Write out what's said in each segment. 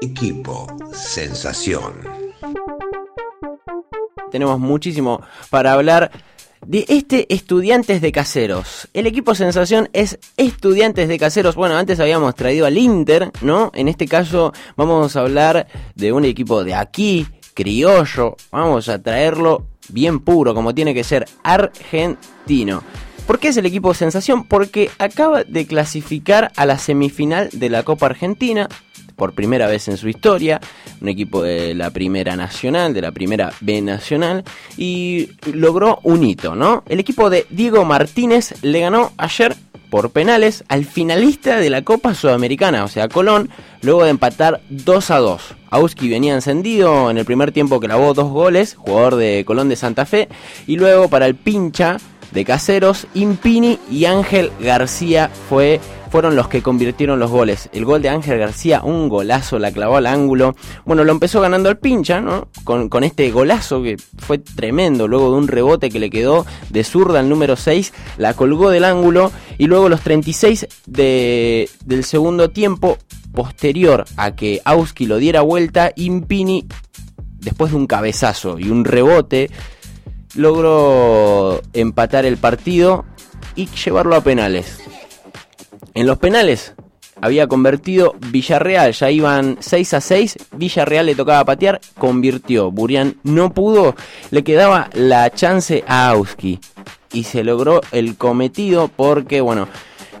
Equipo Sensación. Tenemos muchísimo para hablar de este Estudiantes de Caseros. El equipo sensación es Estudiantes de Caseros. Bueno, antes habíamos traído al Inter, ¿no? En este caso vamos a hablar de un equipo de aquí, criollo. Vamos a traerlo bien puro, como tiene que ser, argentino. ¿Por qué es el equipo sensación? Porque acaba de clasificar a la semifinal de la Copa Argentina por primera vez en su historia, un equipo de la primera nacional, de la primera B nacional, y logró un hito, ¿no? El equipo de Diego Martínez le ganó ayer por penales al finalista de la Copa Sudamericana, o sea, Colón, luego de empatar 2 a 2. Auski venía encendido en el primer tiempo que lavó dos goles, jugador de Colón de Santa Fe, y luego para el pincha de Caseros, Impini y Ángel García fue fueron los que convirtieron los goles. El gol de Ángel García, un golazo, la clavó al ángulo. Bueno, lo empezó ganando el pincha, ¿no? Con, este golazo que fue tremendo, luego de un rebote que le quedó de zurda al número 6, la colgó del ángulo y luego los 36 de, del segundo tiempo, posterior a que Auski lo diera vuelta, Impini, después de un cabezazo y un rebote, logró empatar el partido y llevarlo a penales. En los penales había convertido Villarreal, ya iban 6 a 6, Villarreal le tocaba patear, convirtió, Burián no pudo, le quedaba la chance a Auski y se logró el cometido porque, bueno,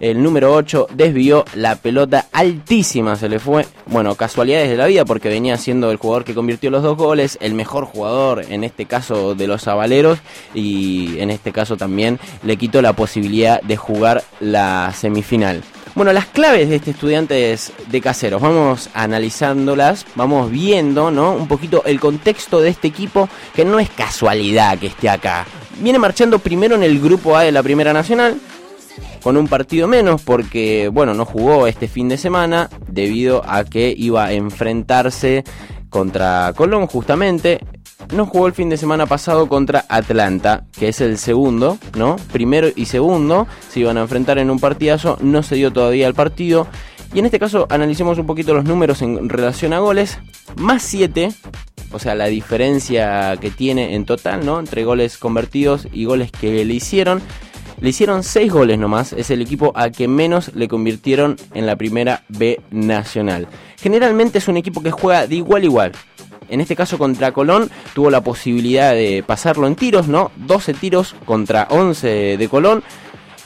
el número 8 desvió la pelota altísima, se le fue. Bueno, casualidades de la vida porque venía siendo el jugador que convirtió los dos goles, el mejor jugador en este caso de los avaleros y en este caso también le quitó la posibilidad de jugar la semifinal. Bueno, las claves de este estudiante de caseros, vamos analizándolas, vamos viendo, ¿no? Un poquito el contexto de este equipo, que no es casualidad que esté acá. Viene marchando primero en el grupo A de la Primera Nacional, con un partido menos porque, bueno, no jugó este fin de semana debido a que iba a enfrentarse contra Colón justamente. No jugó el fin de semana pasado contra Atlanta, que es el segundo, ¿no? Primero y segundo se iban a enfrentar en un partidazo, no se dio todavía el partido. Y en este caso analicemos un poquito los números en relación a goles. Más 7, o sea, la diferencia que tiene en total, ¿no? Entre goles convertidos y goles que le hicieron. Le hicieron 6 goles nomás, es el equipo a que menos le convirtieron en la primera B nacional. Generalmente es un equipo que juega de igual a igual. En este caso contra Colón tuvo la posibilidad de pasarlo en tiros, ¿no? 12 tiros contra 11 de Colón.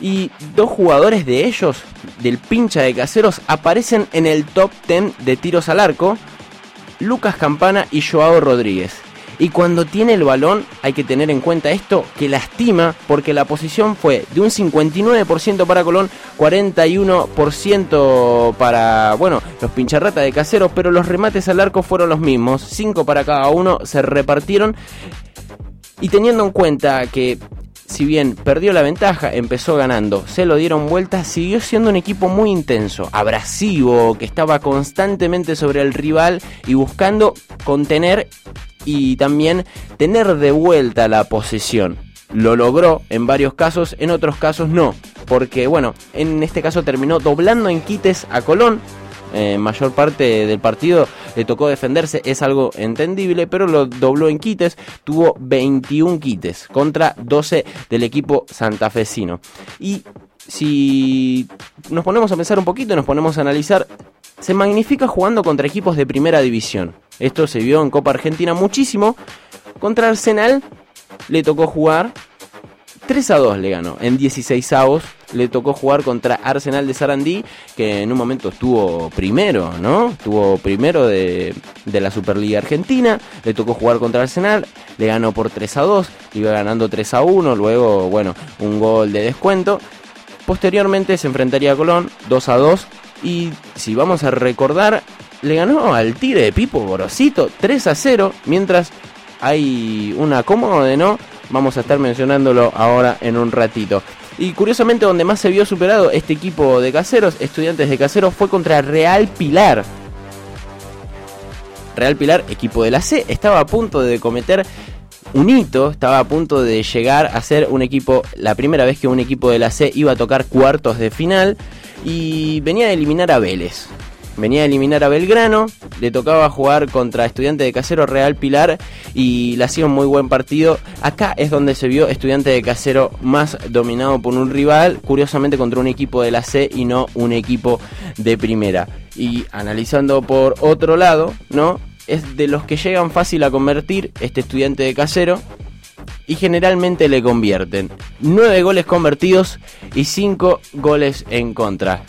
Y dos jugadores de ellos, del pincha de caseros, aparecen en el top 10 de tiros al arco. Lucas Campana y Joao Rodríguez. Y cuando tiene el balón hay que tener en cuenta esto que lastima porque la posición fue de un 59% para Colón, 41% para, bueno, los pincharratas de caseros, pero los remates al arco fueron los mismos, 5 para cada uno, se repartieron. Y teniendo en cuenta que si bien perdió la ventaja, empezó ganando, se lo dieron vuelta, siguió siendo un equipo muy intenso, abrasivo, que estaba constantemente sobre el rival y buscando contener y también tener de vuelta la posesión. Lo logró en varios casos, en otros casos no, porque bueno, en este caso terminó doblando en quites a Colón. En mayor parte del partido le tocó defenderse, es algo entendible, pero lo dobló en quites, tuvo 21 quites contra 12 del equipo santafesino. Y si nos ponemos a pensar un poquito, nos ponemos a analizar, se magnifica jugando contra equipos de primera división. Esto se vio en Copa Argentina muchísimo. Contra Arsenal le tocó jugar 3 a 2 le ganó. En 16 avos le tocó jugar contra Arsenal de Sarandí, que en un momento estuvo primero, ¿no? Estuvo primero de, de, la Superliga Argentina. Le tocó jugar contra Arsenal, le ganó por 3 a 2, iba ganando 3 a 1, luego, bueno, un gol de descuento. Posteriormente se enfrentaría a Colón 2 a 2. Y si vamos a recordar, le ganó al Tigre de Pipo Gorosito 3 a 0, mientras hay una cómoda de no, vamos a estar mencionándolo ahora en un ratito. Y curiosamente donde más se vio superado este equipo de caseros, estudiantes de caseros, fue contra Real Pilar. Real Pilar, equipo de la C, estaba a punto de cometer un hito, estaba a punto de llegar a ser un equipo, la primera vez que un equipo de la C iba a tocar cuartos de final y venía a eliminar a Vélez. Venía a eliminar a Belgrano, le tocaba jugar contra Estudiante de Casero Real Pilar y le hacía un muy buen partido. Acá es donde se vio Estudiante de Casero más dominado por un rival, curiosamente contra un equipo de la C y no un equipo de primera. Y analizando por otro lado, ¿no? Es de los que llegan fácil a convertir este Estudiante de Casero y generalmente le convierten. 9 goles convertidos y 5 goles en contra.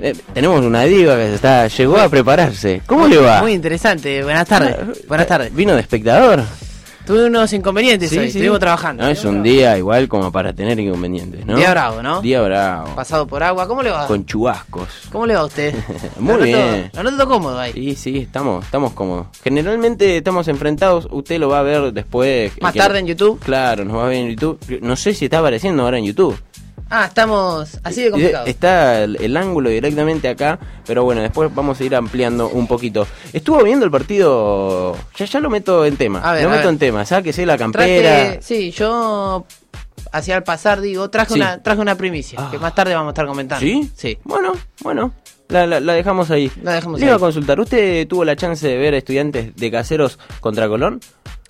Eh, tenemos una diva que está, llegó a prepararse. ¿Cómo le va? Muy interesante. Buenas tardes. Buenas tardes. ¿Vino de espectador? Tuve unos inconvenientes hoy. Estuvimos trabajando. No, es un día igual como para tener inconvenientes, ¿no? Día bravo, ¿no? Día bravo. Pasado por agua. ¿Cómo le va? Con chubascos. ¿Cómo le va a usted? Muy Lo bien. Lo noto cómodo ahí. Sí, sí, estamos, estamos cómodos. Generalmente estamos enfrentados, usted lo va a ver después. Más tarde en YouTube. Claro, nos va a ver en YouTube. No sé si está apareciendo ahora en YouTube. Ah, estamos así de complicado. Está el, el ángulo directamente acá, pero bueno, después vamos a ir ampliando un poquito. Estuvo viendo el partido, ya ya lo meto en tema, A ver, lo a meto ver. en tema, sáquese la campera. Traje, sí, yo hacia el pasar digo, traje Sí. una traje una primicia, Ah. que más tarde vamos a estar comentando. ¿Sí? Sí. Bueno, bueno, la, la- la dejamos ahí. La dejamos Le iba a consultar, ¿usted tuvo la chance de ver estudiantes de caseros contra Colón?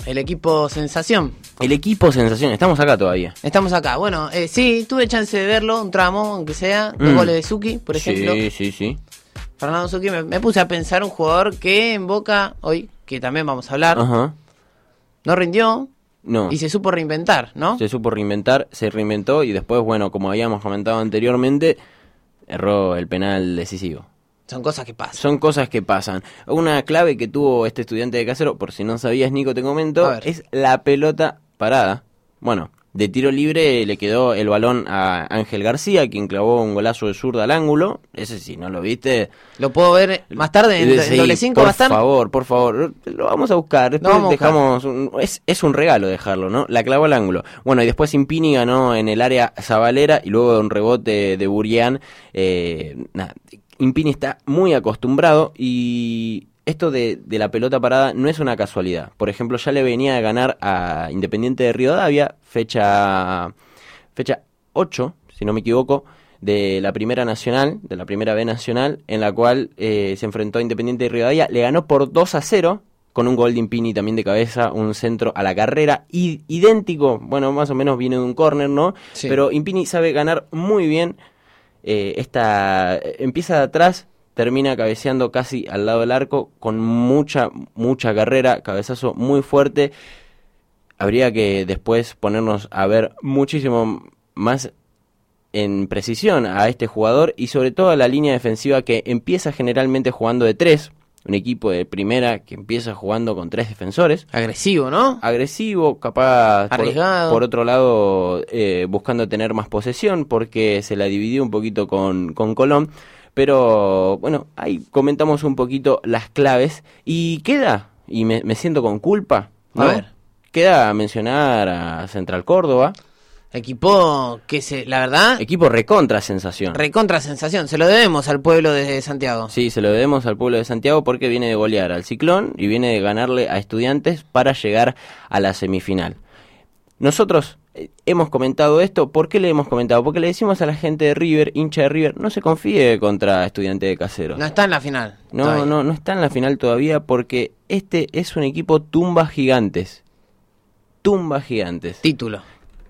El equipo Sensación. El equipo Sensación, estamos acá todavía. Estamos acá. Bueno, eh, sí, tuve chance de verlo, un tramo, aunque sea, dos Mm. goles de Suki, por ejemplo. Sí, sí, sí. Fernando Suki, me, me puse a pensar un jugador que en Boca, hoy, que también vamos a hablar, Ajá. no rindió No. y se supo reinventar, ¿no? se supo reinventar, se reinventó y después, bueno, como habíamos comentado anteriormente, erró el penal decisivo. Son cosas que pasan. Son cosas que pasan. Una clave que tuvo este estudiante de casero, por si no sabías, Nico, te comento, es la pelota parada. Bueno, de tiro libre le quedó el balón a Ángel García, quien clavó un golazo de zurda al ángulo. Ese si no lo viste. Lo puedo ver más tarde en, en Sí, doble 5 por favor, por favor, lo vamos a buscar. Después vamos a buscar. dejamos un- es, es un regalo dejarlo, ¿no? La clavó al ángulo. Bueno, y después Impini ganó en el área Zabalera y luego de un rebote de Burián. Eh, nada, Impini está muy acostumbrado y esto de, de la pelota parada no es una casualidad. Por ejemplo, ya le venía a ganar a Independiente de Rivadavia, fecha, fecha 8, si no me equivoco, de la Primera Nacional, de la Primera B Nacional, en la cual eh, se enfrentó a Independiente de Rivadavia, le ganó por 2 a 0, con un gol de Impini también de cabeza, un centro a la carrera, y, idéntico, bueno, más o menos viene de un córner, ¿no? Sí. Pero Impini sabe ganar muy bien, eh, esta, empieza de atrás, termina cabeceando casi al lado del arco, con mucha, mucha carrera, cabezazo muy fuerte, habría que después ponernos a ver muchísimo más en precisión a este jugador y sobre todo a la línea defensiva que empieza generalmente jugando de tres, un equipo de primera que empieza jugando con tres defensores, Agresivo, ¿no? agresivo, capaz por, Arriesgado. por otro lado eh, buscando tener más posesión porque se la dividió un poquito con, con Colón, pero bueno, ahí comentamos un poquito las claves y queda, y me, me siento con culpa, A ver. Queda mencionar a Central Córdoba, Equipo que se, la verdad, equipo recontra sensación. recontra sensación. Se lo debemos al pueblo de Santiago. Sí, se lo debemos al pueblo de Santiago porque viene de golear al Ciclón y viene de ganarle a Estudiantes para llegar a la semifinal. Nosotros eh, hemos comentado esto, ¿por qué le hemos comentado? Porque le decimos a la gente de River, hincha de River, no se confíe contra Estudiante de Casero. No está en la final. No, todavía. no, no está en la final todavía porque este es un equipo tumba gigantes. Tumba gigantes. Título.